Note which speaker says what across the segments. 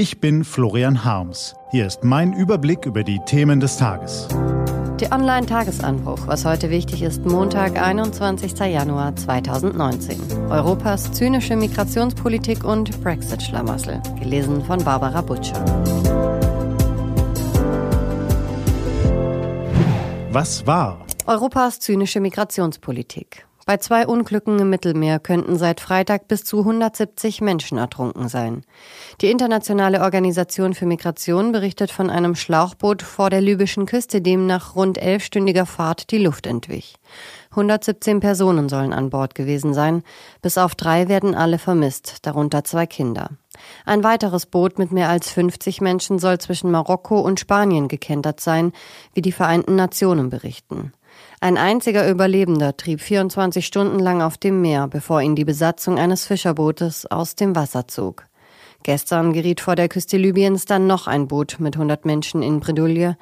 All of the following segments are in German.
Speaker 1: Ich bin Florian Harms. Hier ist mein Überblick über die Themen des Tages.
Speaker 2: Der Online-Tagesanbruch, was heute wichtig ist, Montag, 21. Januar 2019. Europas zynische Migrationspolitik und Brexit-Schlamassel. Gelesen von Barbara Butcher.
Speaker 1: Was war?
Speaker 2: Europas zynische Migrationspolitik. Bei zwei Unglücken im Mittelmeer könnten seit Freitag bis zu 170 Menschen ertrunken sein. Die Internationale Organisation für Migration berichtet von einem Schlauchboot vor der libyschen Küste, dem nach rund elfstündiger Fahrt die Luft entwich. 117 Personen sollen an Bord gewesen sein. Bis auf drei werden alle vermisst, darunter zwei Kinder. Ein weiteres Boot mit mehr als 50 Menschen soll zwischen Marokko und Spanien gekentert sein, wie die Vereinten Nationen berichten. Ein einziger Überlebender trieb 24 Stunden lang auf dem Meer, bevor ihn die Besatzung eines Fischerbootes aus dem Wasser zog. Gestern geriet vor der Küste Libyens dann noch ein Boot mit 100 Menschen in Bredouille.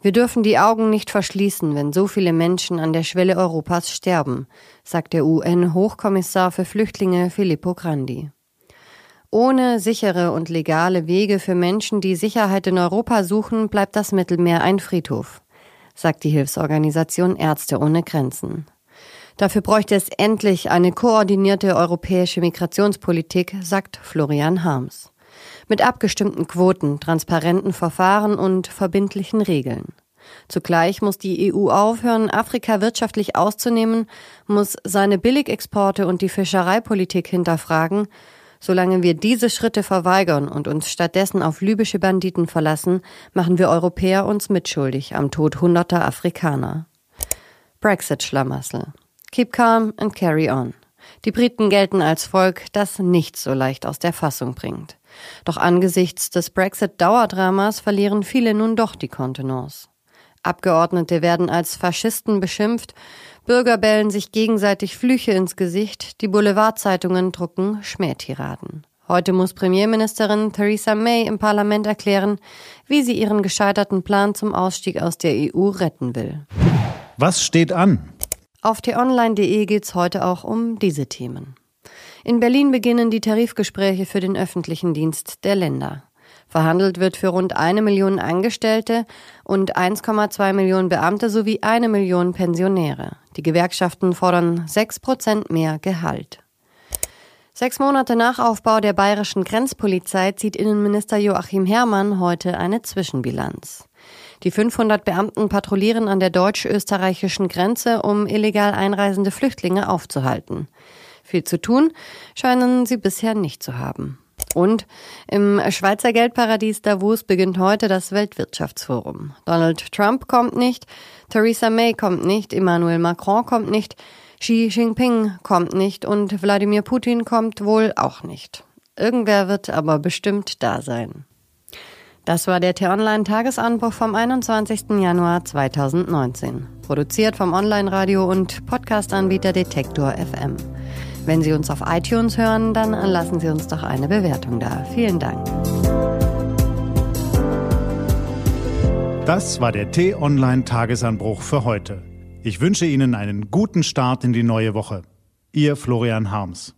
Speaker 2: Wir dürfen die Augen nicht verschließen, wenn so viele Menschen an der Schwelle Europas sterben, sagt der UN-Hochkommissar für Flüchtlinge Filippo Grandi. Ohne sichere und legale Wege für Menschen, die Sicherheit in Europa suchen, bleibt das Mittelmeer ein Friedhof sagt die Hilfsorganisation Ärzte ohne Grenzen. Dafür bräuchte es endlich eine koordinierte europäische Migrationspolitik, sagt Florian Harms. Mit abgestimmten Quoten, transparenten Verfahren und verbindlichen Regeln. Zugleich muss die EU aufhören, Afrika wirtschaftlich auszunehmen, muss seine Billigexporte und die Fischereipolitik hinterfragen Solange wir diese Schritte verweigern und uns stattdessen auf libysche Banditen verlassen, machen wir Europäer uns mitschuldig am Tod hunderter Afrikaner. Brexit-Schlamassel. Keep calm and carry on. Die Briten gelten als Volk, das nicht so leicht aus der Fassung bringt. Doch angesichts des Brexit-Dauerdramas verlieren viele nun doch die Kontenance. Abgeordnete werden als Faschisten beschimpft Bürger bellen sich gegenseitig Flüche ins Gesicht, die Boulevardzeitungen drucken Schmähtiraden. Heute muss Premierministerin Theresa May im Parlament erklären, wie sie ihren gescheiterten Plan zum Ausstieg aus der EU retten will.
Speaker 1: Was steht an?
Speaker 2: Auf t-online.de geht es heute auch um diese Themen. In Berlin beginnen die Tarifgespräche für den öffentlichen Dienst der Länder. Verhandelt wird für rund eine Million Angestellte und 1,2 Millionen Beamte sowie eine Million Pensionäre. Die Gewerkschaften fordern sechs Prozent mehr Gehalt. Sechs Monate nach Aufbau der bayerischen Grenzpolizei zieht Innenminister Joachim Herrmann heute eine Zwischenbilanz. Die 500 Beamten patrouillieren an der deutsch-österreichischen Grenze, um illegal einreisende Flüchtlinge aufzuhalten. Viel zu tun scheinen sie bisher nicht zu haben. Und im Schweizer Geldparadies Davos beginnt heute das Weltwirtschaftsforum. Donald Trump kommt nicht, Theresa May kommt nicht, Emmanuel Macron kommt nicht, Xi Jinping kommt nicht und Wladimir Putin kommt wohl auch nicht. Irgendwer wird aber bestimmt da sein. Das war der T-Online-Tagesanbruch vom 21. Januar 2019. Produziert vom Online-Radio und Podcast-Anbieter Detektor FM. Wenn Sie uns auf iTunes hören, dann lassen Sie uns doch eine Bewertung da. Vielen Dank.
Speaker 1: Das war der T-Online-Tagesanbruch für heute. Ich wünsche Ihnen einen guten Start in die neue Woche. Ihr Florian Harms.